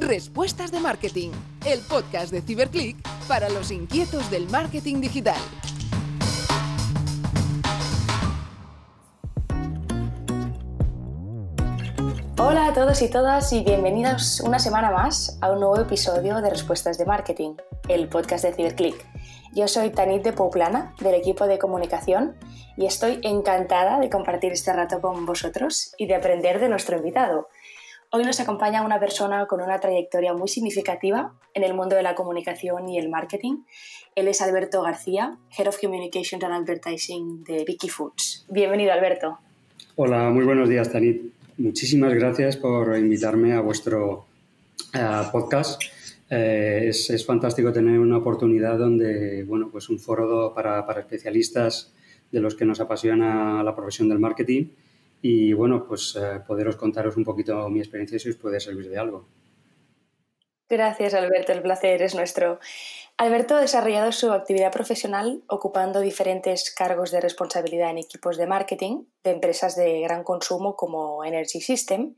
Respuestas de Marketing, el podcast de Ciberclick para los inquietos del marketing digital. Hola a todos y todas y bienvenidos una semana más a un nuevo episodio de Respuestas de Marketing, el podcast de Ciberclick. Yo soy Tanit de Pouplana, del equipo de comunicación, y estoy encantada de compartir este rato con vosotros y de aprender de nuestro invitado. Hoy nos acompaña una persona con una trayectoria muy significativa en el mundo de la comunicación y el marketing. Él es Alberto García, Head of Communications and Advertising de Vicky Foods. Bienvenido, Alberto. Hola, muy buenos días, Tanit muchísimas gracias por invitarme a vuestro eh, podcast. Eh, es, fantástico tener una oportunidad donde, bueno, pues un foro para, especialistas de los que nos apasiona la profesión del marketing y, bueno, pues eh, poderos contaros un poquito mi experiencia si os puede servir de algo. Gracias, Alberto. El placer es nuestro. Alberto ha desarrollado su actividad profesional ocupando diferentes cargos de responsabilidad en equipos de marketing de empresas de gran consumo como Energy System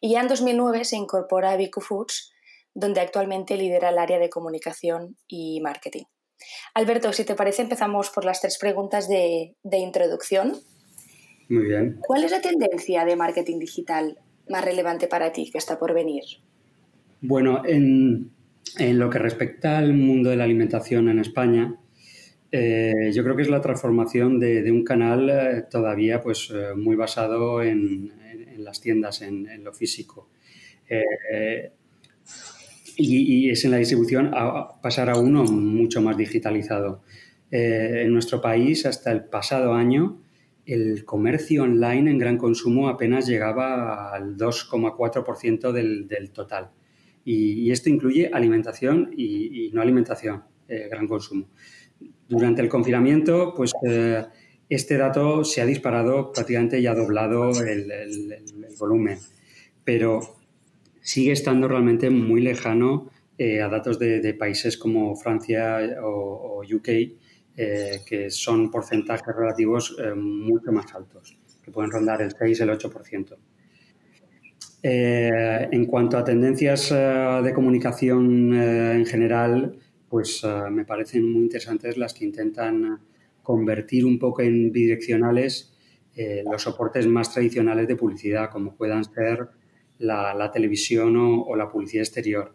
y ya en 2009 se incorpora a Vico Foods, donde actualmente lidera el área de comunicación y marketing. Alberto, si te parece, empezamos por las tres preguntas de introducción. Muy bien. ¿Cuál es la tendencia de marketing digital más relevante para ti que está por venir? Bueno, en, en lo que respecta al mundo de la alimentación en España, eh, yo creo que es la transformación de, un canal eh, todavía pues, eh, muy basado en, las tiendas, en, lo físico. Y, es en la distribución a pasar a uno mucho más digitalizado. en nuestro país, hasta el pasado año, el comercio online en gran consumo apenas llegaba al 2,4% del, total. Y, esto incluye alimentación y, no alimentación, eh, gran consumo. Durante el confinamiento, pues eh, este dato se ha disparado prácticamente y ha doblado el, volumen, pero sigue estando realmente muy lejano eh, a datos de, países como Francia o, UK, que son porcentajes relativos mucho más altos, que pueden rondar el 6, el 8%. Eh, en cuanto a tendencias eh, de comunicación eh, en general, pues me parecen muy interesantes las que intentan convertir un poco en bidireccionales los soportes más tradicionales de publicidad, como puedan ser la, televisión o, la publicidad exterior.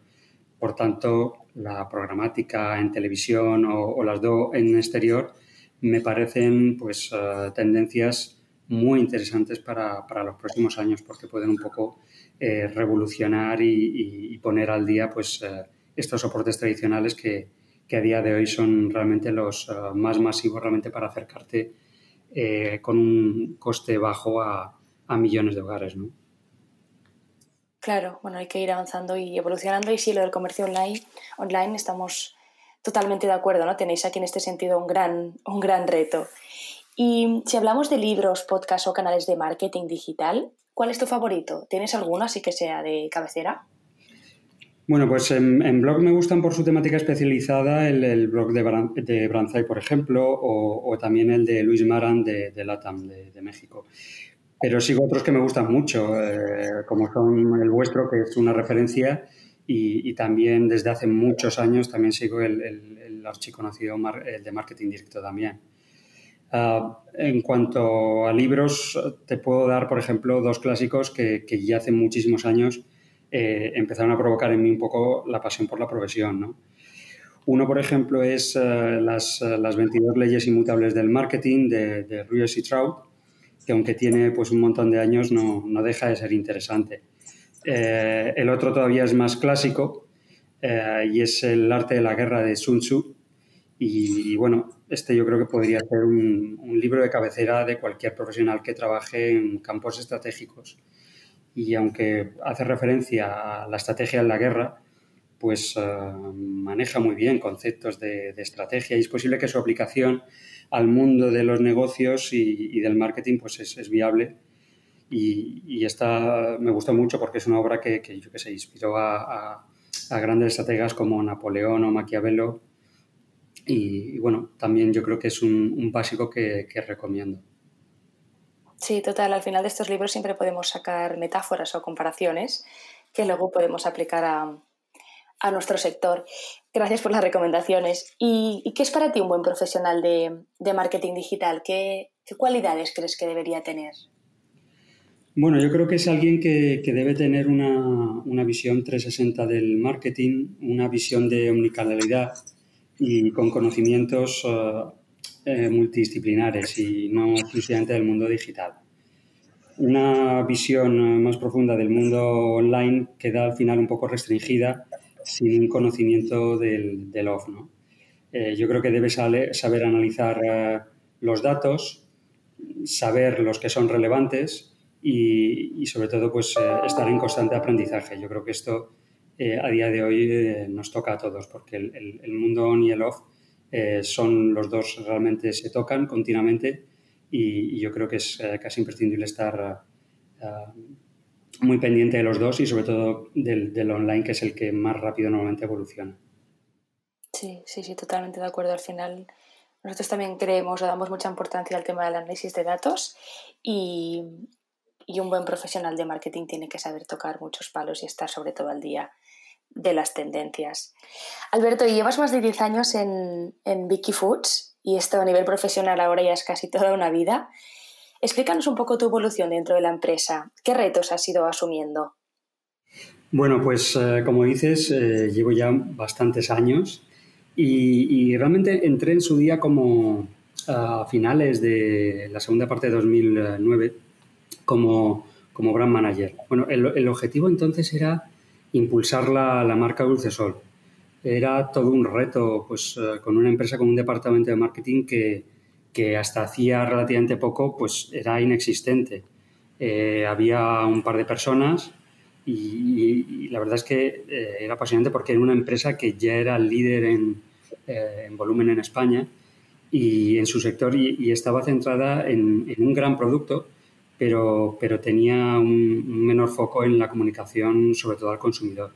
Por tanto, la programática en televisión o, las dos en exterior me parecen pues, tendencias muy interesantes para, para, los próximos años porque pueden un poco eh, revolucionar y, poner al día pues, eh, estos soportes tradicionales que, a día de hoy son realmente los eh, más masivos realmente para acercarte con un coste bajo a, millones de hogares. ¿no? Claro, bueno, hay que ir avanzando y evolucionando y sí, lo del comercio online, online estamos totalmente de acuerdo, ¿no? Tenéis aquí en este sentido un gran, un gran reto. Y si hablamos de libros, podcasts o canales de marketing digital, ¿Cuál es tu favorito? ¿Tienes alguno así que sea de cabecera? Bueno, pues en, blog me gustan por su temática especializada el, blog de, de Branzai, por ejemplo, o, también el de Luis Maran de, LATAM, de, México. Pero sigo otros que me gustan mucho, eh, como son el vuestro, que es una referencia, y, también desde hace muchos años también sigo el, el, el archiconocido el de marketing directo también. Ah, en cuanto a libros, te puedo dar, por ejemplo, dos clásicos que, ya hace muchísimos años eh, empezaron a provocar en mí un poco la pasión por la profesión. Uno, por ejemplo, es eh, las, las, 22 leyes inmutables del marketing de, de Ruiz y Trout, que aunque tiene pues, un montón de años, no, no deja de ser interesante. Eh, el otro todavía es más clásico y es El arte de la guerra de Sun Tzu, y, bueno, este yo creo que podría ser un, libro de cabecera de cualquier profesional que trabaje en campos estratégicos. Y aunque hace referencia a la estrategia en la guerra, pues eh, maneja muy bien conceptos de, estrategia y es posible que su aplicación al mundo de los negocios y, del marketing pues es, viable. Y, esta me gustó mucho porque es una obra que, que sé, inspiró a, grandes estrategas como Napoleón o Maquiavelo y, bueno, también yo creo que es un, básico que, recomiendo. Sí, total. Al final de estos libros siempre podemos sacar metáforas o comparaciones, que luego podemos aplicar a, a nuestro sector. Gracias por las recomendaciones. ¿Y, qué es para ti un buen profesional de, de marketing digital? ¿Qué, ¿Qué, cualidades crees que debería tener? Bueno, yo creo que es alguien que, que debe tener una, una, visión 360 del marketing, una visión de omnicanalidad y con conocimientos eh, eh, multidisciplinares y no exclusivamente del mundo digital. Una visión más profunda del mundo online queda al final un poco restringida sin conocimiento del, del off. ¿no? Eh, yo creo que debe saber analizar eh, los datos, saber los que son relevantes y, y sobre todo pues, eh, estar en constante aprendizaje. Yo creo que esto a día de hoy nos toca a todos porque el, el, el mundo on y el off son los dos realmente se tocan continuamente y, y yo creo que es casi imprescindible estar muy pendiente de los dos y sobre todo del, online, que es el que más rápido normalmente evoluciona. Sí, sí, sí, totalmente de acuerdo. Al final, nosotros también creemos o damos mucha importancia al tema del análisis de datos y, y un buen profesional de marketing tiene que saber tocar muchos palos y estar sobre todo al día de las tendencias. Alberto, llevas más de 10 años en, en Vicky Foods y esto a nivel profesional ahora ya es casi toda una vida. Explícanos un poco tu evolución dentro de la empresa. ¿Qué retos has ido asumiendo? Bueno, pues eh, como dices, eh, llevo ya bastantes años y, realmente entré en su día como a finales de la segunda parte de 2009 como, como brand manager. Bueno, el, el objetivo entonces era impulsar la, la, marca Dulce Sol. Era todo un reto, pues eh, con una empresa, con un departamento de marketing que, que hasta hacía relativamente poco pues era inexistente. Eh, había un par de personas y, y, la verdad es que eh, era apasionante porque era una empresa que ya era líder en, eh, en volumen en España y en su sector y, y estaba centrada en, en, un gran producto, pero, pero tenía un, un, menor foco en la comunicación, sobre todo al consumidor.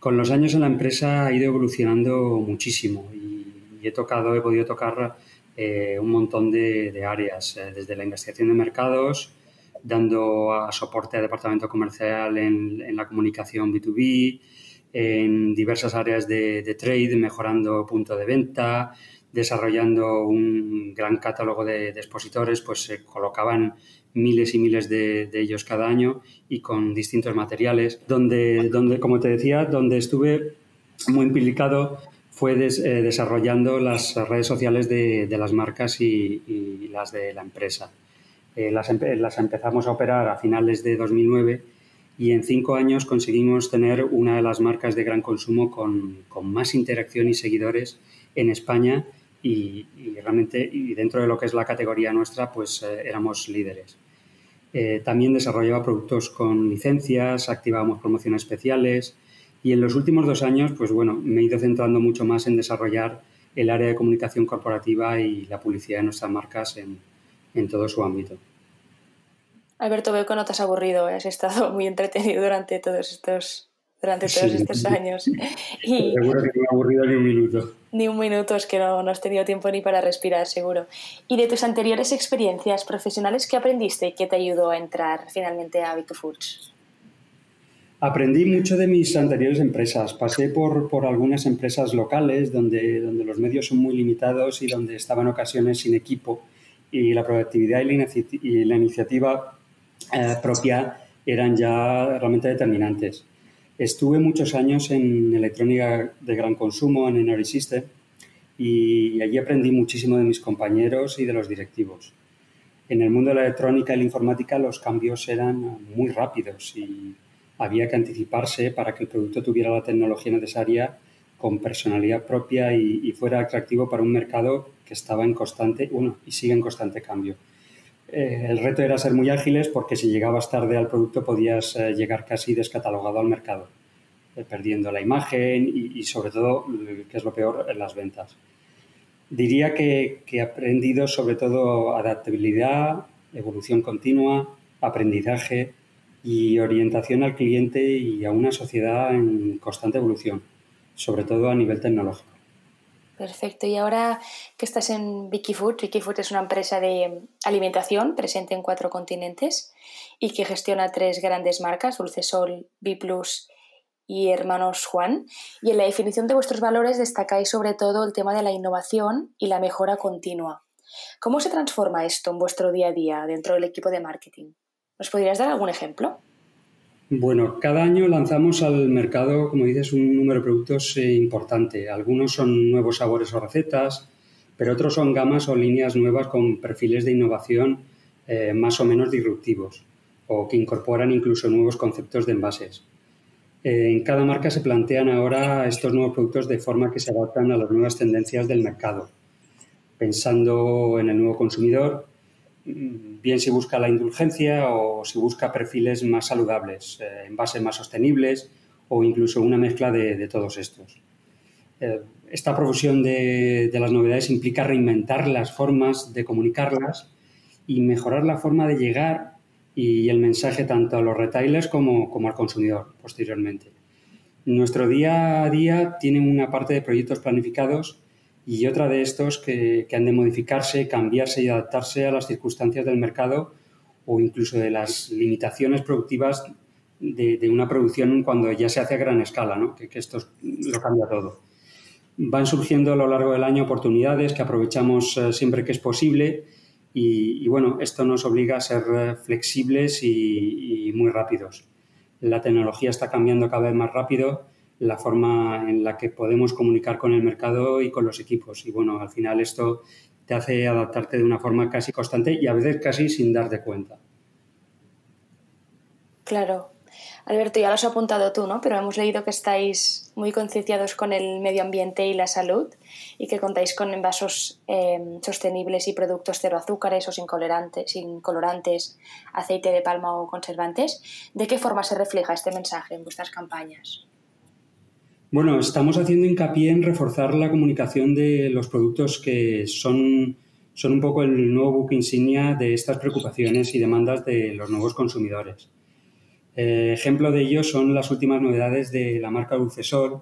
Con los años en la empresa ha ido evolucionando muchísimo y, y he tocado, he podido tocar eh, un montón de, áreas, eh, desde la investigación de mercados, dando soporte al departamento comercial en, la comunicación B2B, en diversas áreas de, de, trade, mejorando punto de venta, desarrollando un gran catálogo de, de expositores, pues se colocaban miles y miles de, de, ellos cada año y con distintos materiales, donde, donde, como te decía, donde estuve muy implicado fue des, eh, desarrollando las redes sociales de, de las marcas y, y, las de la empresa. Eh, las, las, empezamos a operar a finales de 2009 y en cinco años conseguimos tener una de las marcas de gran consumo con, con más interacción y seguidores en España y, y, realmente y dentro de lo que es la categoría nuestra pues eh, éramos líderes. Eh, también desarrollaba productos con licencias, activábamos promociones especiales, y en los últimos dos años, pues bueno, me he ido centrando mucho más en desarrollar el área de comunicación corporativa y la publicidad de nuestras marcas en, en todo su ámbito. Alberto, veo que no te has aburrido, ¿eh? has estado muy entretenido durante todos estos, durante todos sí, estos años. Y seguro que no me he aburrido ni un minuto. Ni un minuto, es que no, no, has tenido tiempo ni para respirar, seguro. Y de tus anteriores experiencias profesionales, ¿qué aprendiste y qué te ayudó a entrar finalmente a Vico Foods? Aprendí mucho de mis anteriores empresas. Pasé por, por algunas empresas locales donde, donde, los medios son muy limitados y donde estaba en ocasiones sin equipo y la productividad y la, inici y la iniciativa eh, propia eran ya realmente determinantes. Estuve muchos años en electrónica de gran consumo, en Energy System, y allí aprendí muchísimo de mis compañeros y de los directivos. En el mundo de la electrónica y la informática los cambios eran muy rápidos y había que anticiparse para que el producto tuviera la tecnología necesaria con personalidad propia y, fuera atractivo para un mercado que estaba en constante, bueno, y sigue en constante cambio. Eh, el reto era ser muy ágiles porque si llegabas tarde al producto podías eh, llegar casi descatalogado al mercado, eh, perdiendo la imagen y, y, sobre todo, que es lo peor, en las ventas. Diría que, que he aprendido sobre todo adaptabilidad, evolución continua, aprendizaje, y orientación al cliente y a una sociedad en constante evolución, sobre todo a nivel tecnológico. Perfecto. Y ahora que estás en Vicky Food, Vicky Food es una empresa de alimentación presente en cuatro continentes y que gestiona tres grandes marcas, Dulce Sol, B y Hermanos Juan. Y en la definición de vuestros valores destacáis sobre todo el tema de la innovación y la mejora continua. ¿Cómo se transforma esto en vuestro día a día dentro del equipo de marketing? ¿Nos podrías dar algún ejemplo? Bueno, cada año lanzamos al mercado, como dices, un número de productos eh, importante. Algunos son nuevos sabores o recetas, pero otros son gamas o líneas nuevas con perfiles de innovación eh, más o menos disruptivos o que incorporan incluso nuevos conceptos de envases. Eh, en cada marca se plantean ahora estos nuevos productos de forma que se adaptan a las nuevas tendencias del mercado, pensando en el nuevo consumidor bien si busca la indulgencia o si busca perfiles más saludables, eh, envases más sostenibles o incluso una mezcla de, todos estos. Eh, esta profusión de, las novedades implica reinventar las formas de comunicarlas y mejorar la forma de llegar y el mensaje tanto a los retailers como al consumidor posteriormente. Nuestro día a día tiene una parte de proyectos planificados y otra de estos que, han de modificarse, cambiarse y adaptarse a las circunstancias del mercado o incluso de las limitaciones productivas de, una producción cuando ya se hace a gran escala, ¿no? que, esto lo cambia todo. Van surgiendo a lo largo del año oportunidades que aprovechamos eh, siempre que es posible y, bueno, esto nos obliga a ser eh, flexibles y, y muy rápidos. La tecnología está cambiando cada vez más rápido la forma en la que podemos comunicar con el mercado y con los equipos. Y bueno, al final esto te hace adaptarte de una forma casi constante y a veces casi sin darte cuenta. Claro. Alberto, ya lo has apuntado tú, ¿no? Pero hemos leído que estáis muy concienciados con el medio ambiente y la salud y que contáis con envasos em, sostenibles y productos cero azúcares o sin sin colorantes, aceite de palma o conservantes. ¿De qué forma se refleja este mensaje en vuestras campañas? Bueno, estamos haciendo hincapié en reforzar la comunicación de los productos que son, son un poco el nuevo buque insignia de estas preocupaciones y demandas de los nuevos consumidores. Eh, ejemplo de ello son las últimas novedades de la marca Dulcesol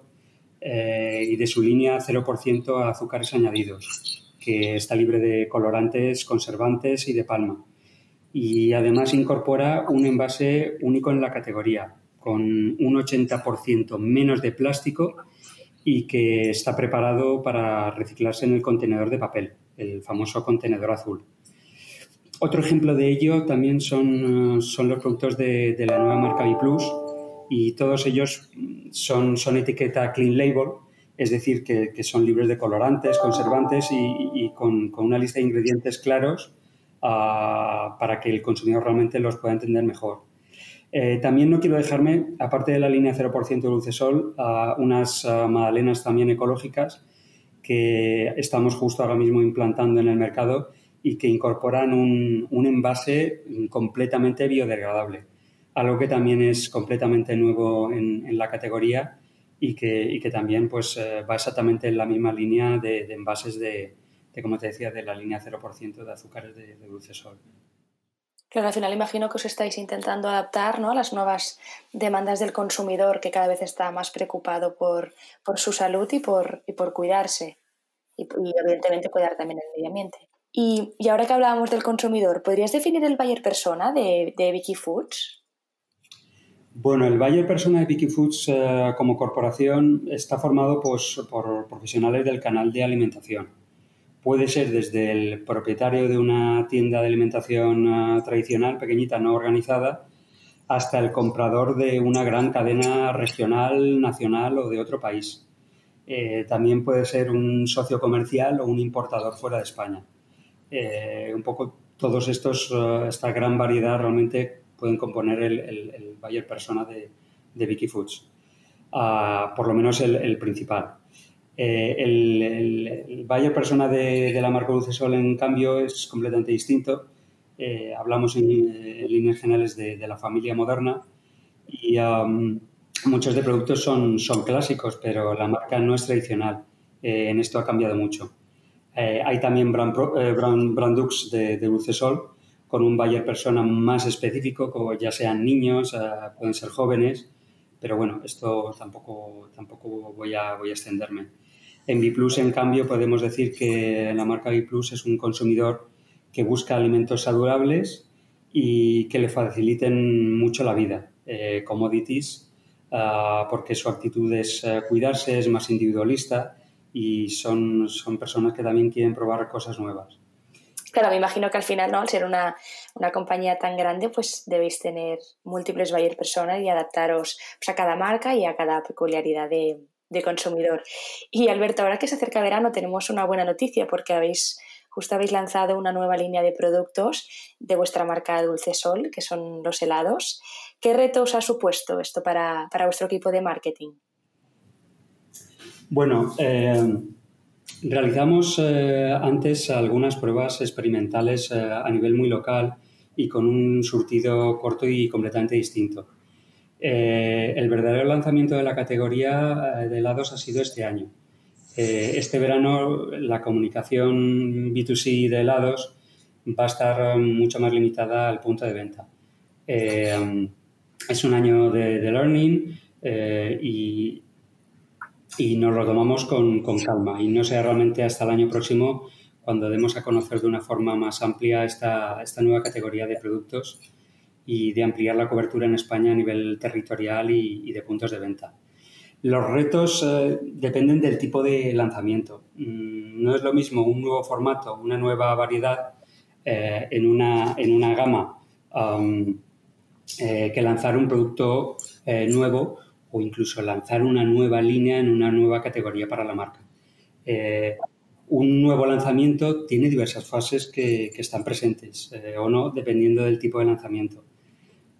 eh, y de su línea 0% azúcares añadidos, que está libre de colorantes, conservantes y de palma. Y además incorpora un envase único en la categoría, con un 80% menos de plástico y que está preparado para reciclarse en el contenedor de papel, el famoso contenedor azul. Otro ejemplo de ello también son, son los productos de, la nueva marca Plus y todos ellos son, son etiqueta Clean Label, es decir, que, son libres de colorantes, conservantes y, con, una lista de ingredientes claros ah, para que el consumidor realmente los pueda entender mejor. Eh, también no quiero dejarme, aparte de la línea 0% Dulce Sol, unas magdalenas también ecológicas que estamos justo ahora mismo implantando en el mercado y que incorporan un, envase completamente biodegradable, algo que también es completamente nuevo en, la categoría y que, también pues, eh, va exactamente en la misma línea de, envases de, como te decía, de la línea 0% de azúcares de, de Dulce Sol. Claro, al final imagino que os estáis intentando adaptar ¿no? a las nuevas demandas del consumidor que cada vez está más preocupado por, su salud y por, por cuidarse. Y, evidentemente cuidar también el medio ambiente. Y, ahora que hablábamos del consumidor, ¿podrías definir el buyer persona de, de Vicky Foods? Bueno, el buyer persona de Vicky Foods eh, como corporación está formado pues, por profesionales del canal de alimentación puede ser desde el propietario de una tienda de alimentación ah, tradicional, pequeñita, no organizada, hasta el comprador de una gran cadena regional, nacional o de otro país. Eh, también puede ser un socio comercial o un importador fuera de España. Eh, un poco todos estos, ah, esta gran variedad realmente pueden componer el, el, buyer persona de, de Vicky Foods. Ah, por lo menos el principal. Eh, el, buyer persona de, la marca Dulcesol, en cambio, es completamente distinto. Eh, hablamos en, líneas generales de, la familia moderna y muchos de productos son, clásicos, pero la marca no es tradicional. Eh, en esto ha cambiado mucho. hay también brand, brand, de, de Dulcesol con un buyer persona más específico, como ya sean niños, pueden ser jóvenes, pero bueno, esto tampoco, tampoco voy, a, voy a extenderme. En Biplus, en cambio, podemos decir que la marca Biplus es un consumidor que busca alimentos saludables y que le faciliten mucho la vida. Eh, commodities, ah, porque su actitud es eh, cuidarse, es más individualista y son, son personas que también quieren probar cosas nuevas. Claro, me imagino que al final, ¿no? Al ser una, una compañía tan grande, pues debéis tener múltiples buyer personas y adaptaros pues, a cada marca y a cada peculiaridad de, de consumidor. Y Alberto, ahora que se acerca verano, tenemos una buena noticia porque habéis justo habéis lanzado una nueva línea de productos de vuestra marca Dulce Sol, que son los helados. ¿Qué retos ha supuesto esto para, para vuestro equipo de marketing? Bueno, eh, realizamos eh, antes algunas pruebas experimentales eh, a nivel muy local y con un surtido corto y completamente distinto. el verdadero lanzamiento de la categoría de helados ha sido este año. este verano la comunicación B2C de helados va a estar mucho más limitada al punto de venta. es un año de, de learning y, y nos lo tomamos con, con, calma y no sea realmente hasta el año próximo cuando demos a conocer de una forma más amplia esta, esta nueva categoría de productos y de ampliar la cobertura en España a nivel territorial y, y de puntos de venta. Los retos eh, dependen del tipo de lanzamiento. Mm, no es lo mismo un nuevo formato, una nueva variedad eh, en, una, en una gama um, eh, que lanzar un producto nuevo o incluso lanzar una nueva línea en una nueva categoría para la marca. Eh, un nuevo lanzamiento tiene diversas fases que, están presentes eh, o no, dependiendo del tipo de lanzamiento.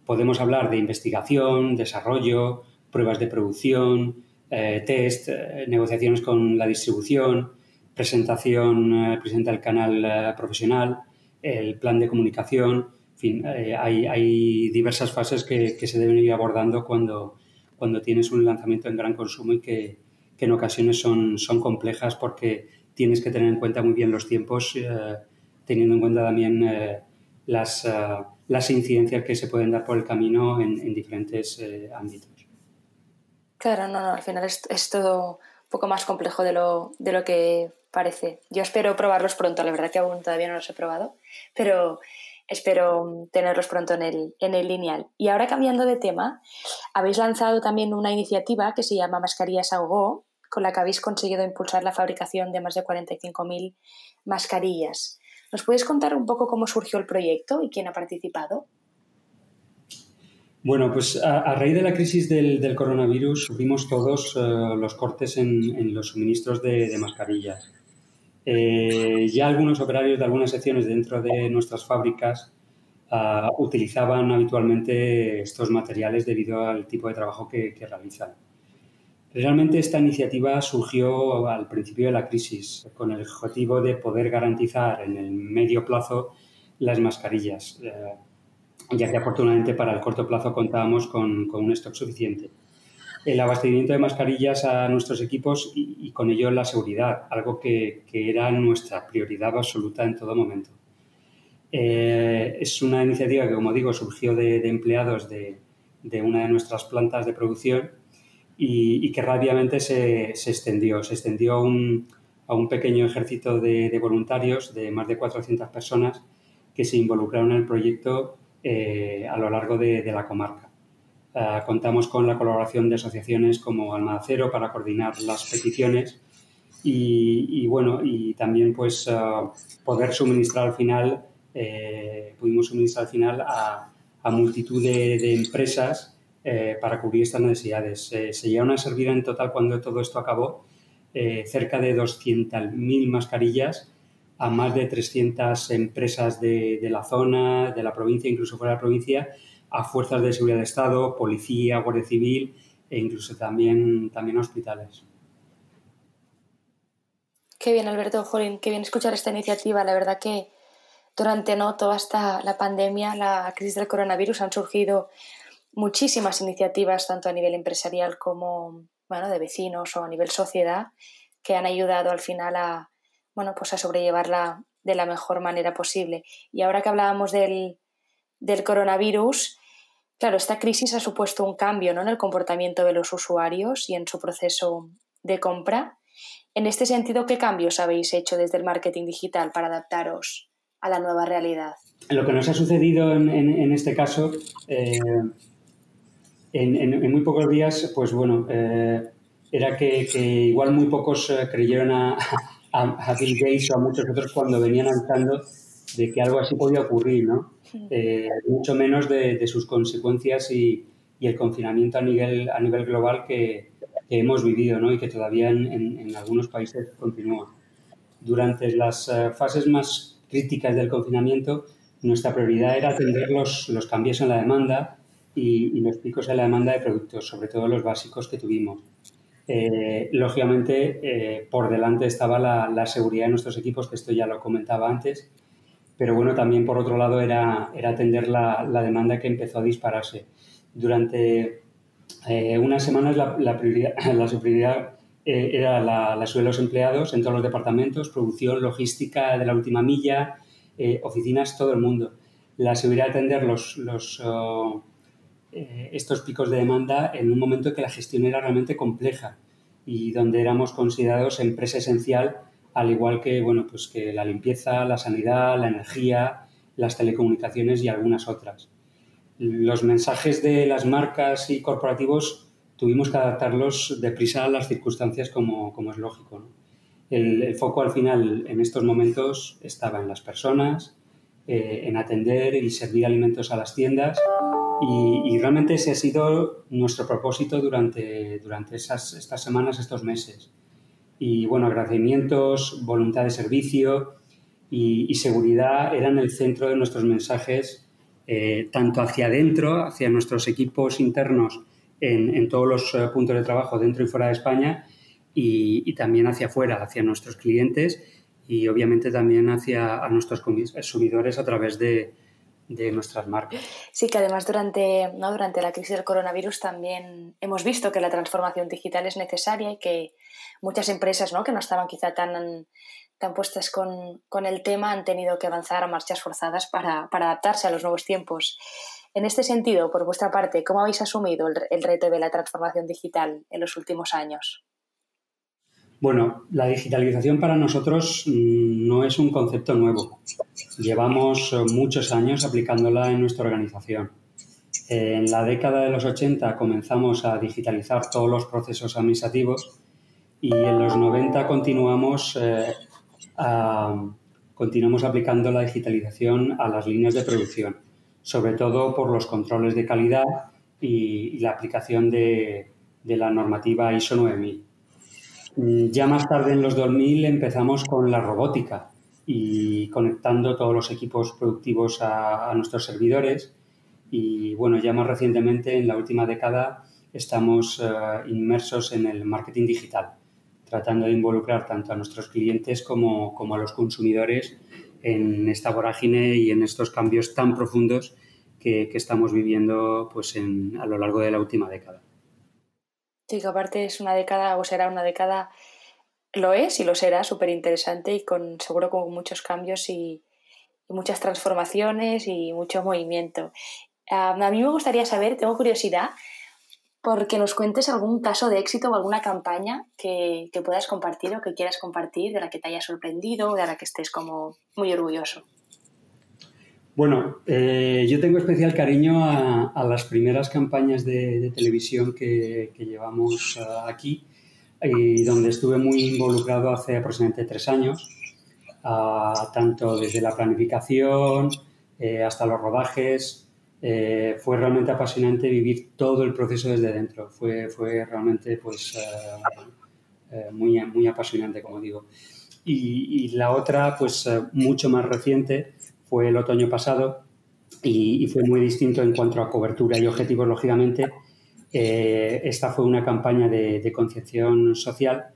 Podemos hablar de investigación, desarrollo, pruebas de producción, eh, test, negociaciones con la distribución, presentación, presenta el canal profesional, el plan de comunicación, en fin, hay, diversas fases que, que, se deben ir abordando cuando, cuando tienes un lanzamiento en gran consumo y que, en ocasiones son, son complejas porque tienes que tener en cuenta muy bien los tiempos, eh, teniendo en cuenta también eh, las, eh, las, incidencias que se pueden dar por el camino en, diferentes ámbitos. Claro, no, no, al final es, es, todo un poco más complejo de lo, de lo que parece. Yo espero probarlos pronto, la verdad que aún todavía no los he probado, pero espero tenerlos pronto en el, en el lineal. Y ahora cambiando de tema, habéis lanzado también una iniciativa que se llama Mascarillas Go, con la que habéis conseguido impulsar la fabricación de más de 45.000 mascarillas. ¿Nos puedes contar un poco cómo surgió el proyecto y quién ha participado? Bueno, pues a, raíz de la crisis del, coronavirus sufrimos todos eh, los cortes en, los suministros de mascarillas. Eh, ya algunos operarios de algunas secciones dentro de nuestras fábricas ah, utilizaban habitualmente estos materiales debido al tipo de trabajo que, realizan. Realmente esta iniciativa surgió al principio de la crisis con el objetivo de poder garantizar en el medio plazo las mascarillas, eh, ya que afortunadamente para el corto plazo contábamos con, con un stock suficiente el abastecimiento de mascarillas a nuestros equipos y, con ello la seguridad, algo que, era nuestra prioridad absoluta en todo momento. Eh, es una iniciativa que, como digo, surgió de, empleados de, una de nuestras plantas de producción y, que rápidamente se, extendió. Se extendió a un pequeño ejército de, voluntarios de más de 400 personas que se involucraron en el proyecto eh, a lo largo de la comarca. Eh, contamos con la colaboración de asociaciones como Alma Cero para coordinar las peticiones y, bueno, y también pues eh, poder suministrar al final, eh, pudimos suministrar al final a, multitud de, empresas para cubrir estas necesidades. se llevan a servir en total cuando todo esto acabó cerca de 200.000 mascarillas a más de 300 empresas de, de la zona, de la provincia, incluso fuera de la provincia, a fuerzas de seguridad de Estado, policía, Guardia Civil e incluso también, también hospitales. Qué bien, Alberto, Jolín, qué bien escuchar esta iniciativa. La verdad que durante ¿no? toda esta la pandemia, la crisis del coronavirus, han surgido muchísimas iniciativas, tanto a nivel empresarial como bueno, de vecinos o a nivel sociedad, que han ayudado al final a, bueno, pues a sobrellevarla de la mejor manera posible. Y ahora que hablábamos del, del coronavirus, claro, esta crisis ha supuesto un cambio ¿no? en el comportamiento de los usuarios y en su proceso de compra. En este sentido, ¿qué cambios habéis hecho desde el marketing digital para adaptaros a la nueva realidad? Lo que nos ha sucedido en, este caso, eh, en, muy pocos días, pues bueno, eh, era que, igual muy pocos eh, creyeron a, a, Bill Gates o a muchos otros cuando venían anunciando de que algo así podía ocurrir, ¿no? mucho menos de, sus consecuencias y, el confinamiento a nivel, a nivel global que, hemos vivido ¿no? y que todavía en, algunos países continúa. Durante las fases más críticas del confinamiento, nuestra prioridad era atender los, los cambios en la demanda y, los picos en la demanda de productos, sobre todo los básicos que tuvimos. Eh, lógicamente, eh, por delante estaba la, seguridad de nuestros equipos, que esto ya lo comentaba antes, pero bueno, también por otro lado era, era atender la, la demanda que empezó a dispararse. Durante eh, unas semanas la, la, prioridad, la prioridad era la, la de los empleados en todos los departamentos, producción, logística de la última milla, oficinas, todo el mundo. La seguridad de atender los, los, oh, eh, estos picos de demanda en un momento en que la gestión era realmente compleja y donde éramos considerados empresa esencial, al igual que, bueno, pues que la limpieza, la sanidad, la energía, las telecomunicaciones y algunas otras. Los mensajes de las marcas y corporativos tuvimos que adaptarlos deprisa a las circunstancias como, como es lógico. El, foco al final en estos momentos estaba en las personas, eh, en atender y servir alimentos a las tiendas y, realmente ese ha sido nuestro propósito durante, durante esas, estas semanas, estos meses. Y bueno, agradecimientos, voluntad de servicio y, seguridad eran el centro de nuestros mensajes, eh, tanto hacia adentro, hacia nuestros equipos internos en, en todos los eh, puntos de trabajo dentro y fuera de España, y, y, también hacia afuera, hacia nuestros clientes y obviamente también hacia a nuestros consumidores a través de, de nuestras marcas. Sí, que además durante, ¿no? durante la crisis del coronavirus también hemos visto que la transformación digital es necesaria y que muchas empresas ¿no? que no estaban quizá tan, tan puestas con, con el tema han tenido que avanzar a marchas forzadas para, para, adaptarse a los nuevos tiempos. En este sentido, por vuestra parte, ¿cómo habéis asumido el, el reto de la transformación digital en los últimos años? Bueno, la digitalización para nosotros mm, no es un concepto nuevo. Llevamos eh, muchos años aplicándola en nuestra organización. En la década de los 80 comenzamos a digitalizar todos los procesos administrativos y en los 90 continuamos, eh, continuamos aplicando la digitalización a las líneas de producción, sobre todo por los controles de calidad y, la aplicación de, de la normativa ISO 9000. Mm, ya más tarde en los 2000 empezamos con la robótica y conectando todos los equipos productivos a, nuestros servidores. Y bueno, ya más recientemente, en la última década, estamos eh, inmersos en el marketing digital, tratando de involucrar tanto a nuestros clientes como, como, a los consumidores en esta vorágine y en estos cambios tan profundos que, que estamos viviendo pues, en, a lo largo de la última década. Sí, que aparte es una década o será una década, lo es y lo será, súper interesante y con seguro con muchos cambios y, muchas transformaciones y mucho movimiento. a mí me gustaría saber, tengo curiosidad, porque nos cuentes algún caso de éxito o alguna campaña que, que puedas compartir o que quieras compartir, de la que te haya sorprendido o de la que estés como muy orgulloso. Bueno, eh, yo tengo especial cariño a, las primeras campañas de, televisión que, llevamos eh, aquí y donde estuve muy involucrado hace aproximadamente tres años, tanto desde la planificación eh, hasta los rodajes. fue realmente apasionante vivir todo el proceso desde dentro. Fue, fue realmente pues, muy, muy apasionante, como digo. Y, y la otra, pues mucho más reciente, fue el otoño pasado y, fue muy distinto en cuanto a cobertura y objetivos, lógicamente. Eh, esta fue una campaña de, de, concienciación social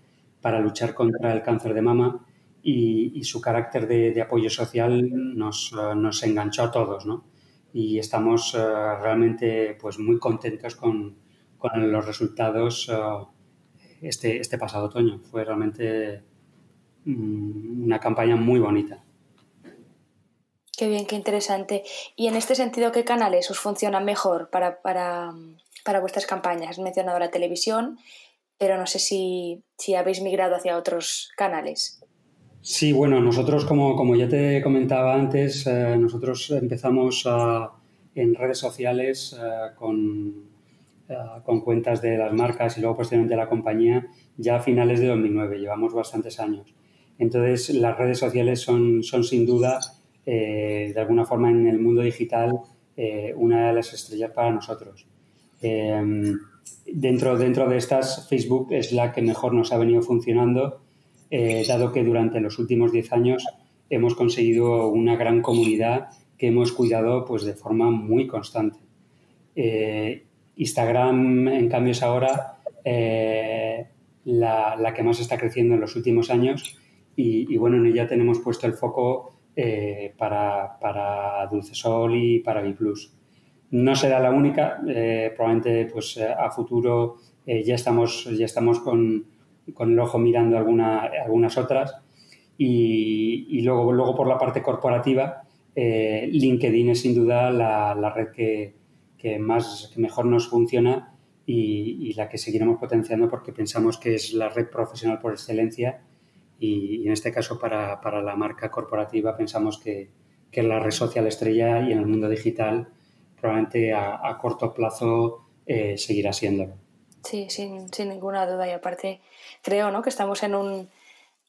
para luchar contra el cáncer de mama y, su carácter de, apoyo social nos, nos, enganchó a todos, ¿no? Y estamos eh, realmente pues, muy contentos con, con los resultados uh, este, este pasado otoño. Fue realmente mm, una campaña muy bonita. Qué bien, qué interesante. Y en este sentido, ¿qué canales os funcionan mejor para, para, para vuestras campañas? Has mencionado la televisión, pero no sé si, si habéis migrado hacia otros canales. Sí, bueno, nosotros, como, como ya te comentaba antes, eh, nosotros empezamos en redes sociales eh, con, eh, con cuentas de las marcas y luego posteriormente de la compañía ya a finales de 2009, llevamos bastantes años. Entonces, las redes sociales son, son sin duda, de alguna forma en el mundo digital, una de las estrellas para nosotros. dentro, dentro de estas, Facebook es la que mejor nos ha venido funcionando eh, dado que durante los últimos 10 años hemos conseguido una gran comunidad que hemos cuidado pues, de forma muy constante. Eh, Instagram, en cambio, es ahora eh, la, que más está creciendo en los últimos años y, bueno, en ella tenemos puesto el foco para, para Dulcesol y para Biplus. No será la única, probablemente pues, a futuro ya, estamos, ya estamos con, con el ojo mirando alguna, algunas otras. Y, luego, luego por la parte corporativa, eh, LinkedIn es sin duda la, la red que, que, más, que mejor nos funciona y, la que seguiremos potenciando porque pensamos que es la red profesional por excelencia y, en este caso para, para, la marca corporativa pensamos que, que, la red social estrella y en el mundo digital probablemente a, corto plazo eh, seguirá siéndolo. Sí, sin, sin, ninguna duda. Y aparte, creo ¿no? que estamos en un,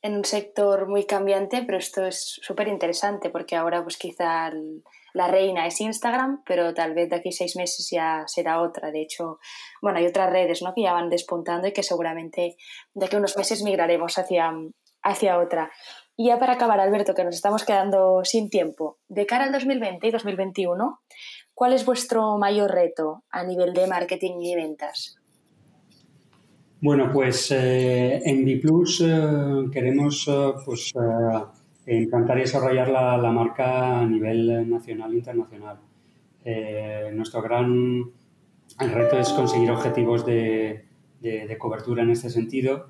en un sector muy cambiante, pero esto es súper interesante porque ahora pues quizá la reina es Instagram, pero tal vez de aquí seis meses ya será otra. De hecho, bueno, hay otras redes ¿no? que ya van despuntando y que seguramente de aquí unos meses migraremos hacia, hacia otra. Y ya para acabar, Alberto, que nos estamos quedando sin tiempo, de cara al 2020 y 2021, ¿cuál es vuestro mayor reto a nivel de marketing y ventas? Bueno, pues eh, en Biplus eh, queremos eh, pues, intentar desarrollar la, marca a nivel nacional e internacional. nuestro gran reto es conseguir objetivos de, cobertura en este sentido,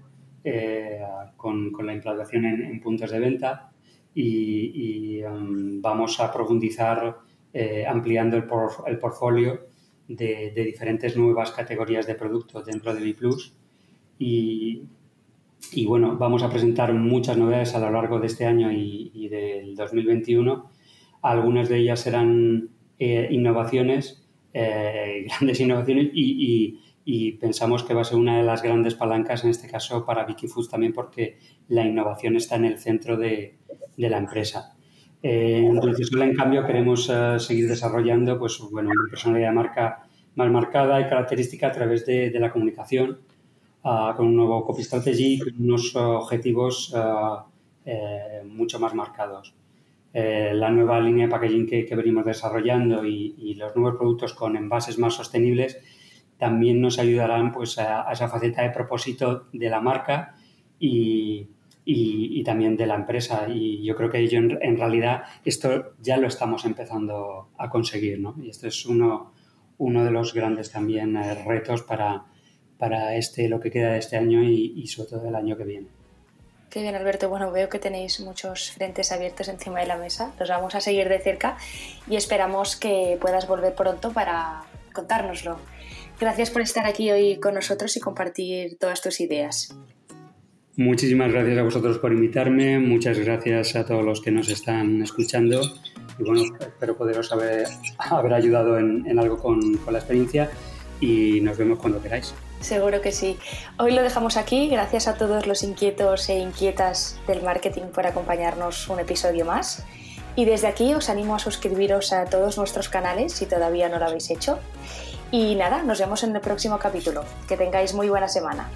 con, la implantación en, puntos de venta y, um, vamos a profundizar ampliando el, el portfolio de, diferentes nuevas categorías de productos dentro de Biplus y, bueno, vamos a presentar muchas novedades a lo largo de este año y, del 2021. Algunas de ellas serán eh, innovaciones, eh, grandes innovaciones, y, pensamos que va a ser una de las grandes palancas en este caso para Vicky Foods también porque la innovación está en el centro de, la empresa. Eh, en cambio, queremos seguir desarrollando pues, bueno, una personalidad de marca más marcada y característica a través de, de la comunicación con un nuevo copy strategy, con unos objetivos eh, mucho más marcados. Eh, la nueva línea de packaging que, venimos desarrollando y, los nuevos productos con envases más sostenibles también nos ayudarán pues, a, esa faceta de propósito de la marca y, y, también de la empresa. Y yo creo que yo en, realidad esto ya lo estamos empezando a conseguir. ¿no? Y esto es uno, uno de los grandes también eh, retos para, para este, lo que queda de este año y, sobre todo el año que viene. Qué bien, Alberto. Bueno, veo que tenéis muchos frentes abiertos encima de la mesa. Los vamos a seguir de cerca y esperamos que puedas volver pronto para contárnoslo. Gracias por estar aquí hoy con nosotros y compartir todas tus ideas. Muchísimas gracias a vosotros por invitarme. Muchas gracias a todos los que nos están escuchando. Y bueno, espero poderos haber, haber ayudado en, en algo con, con la experiencia y nos vemos cuando queráis. Seguro que sí. Hoy lo dejamos aquí. Gracias a todos los inquietos e inquietas del marketing por acompañarnos un episodio más. Y desde aquí os animo a suscribiros a todos nuestros canales si todavía no lo habéis hecho. Y nada, nos vemos en el próximo capítulo. Que tengáis muy buena semana.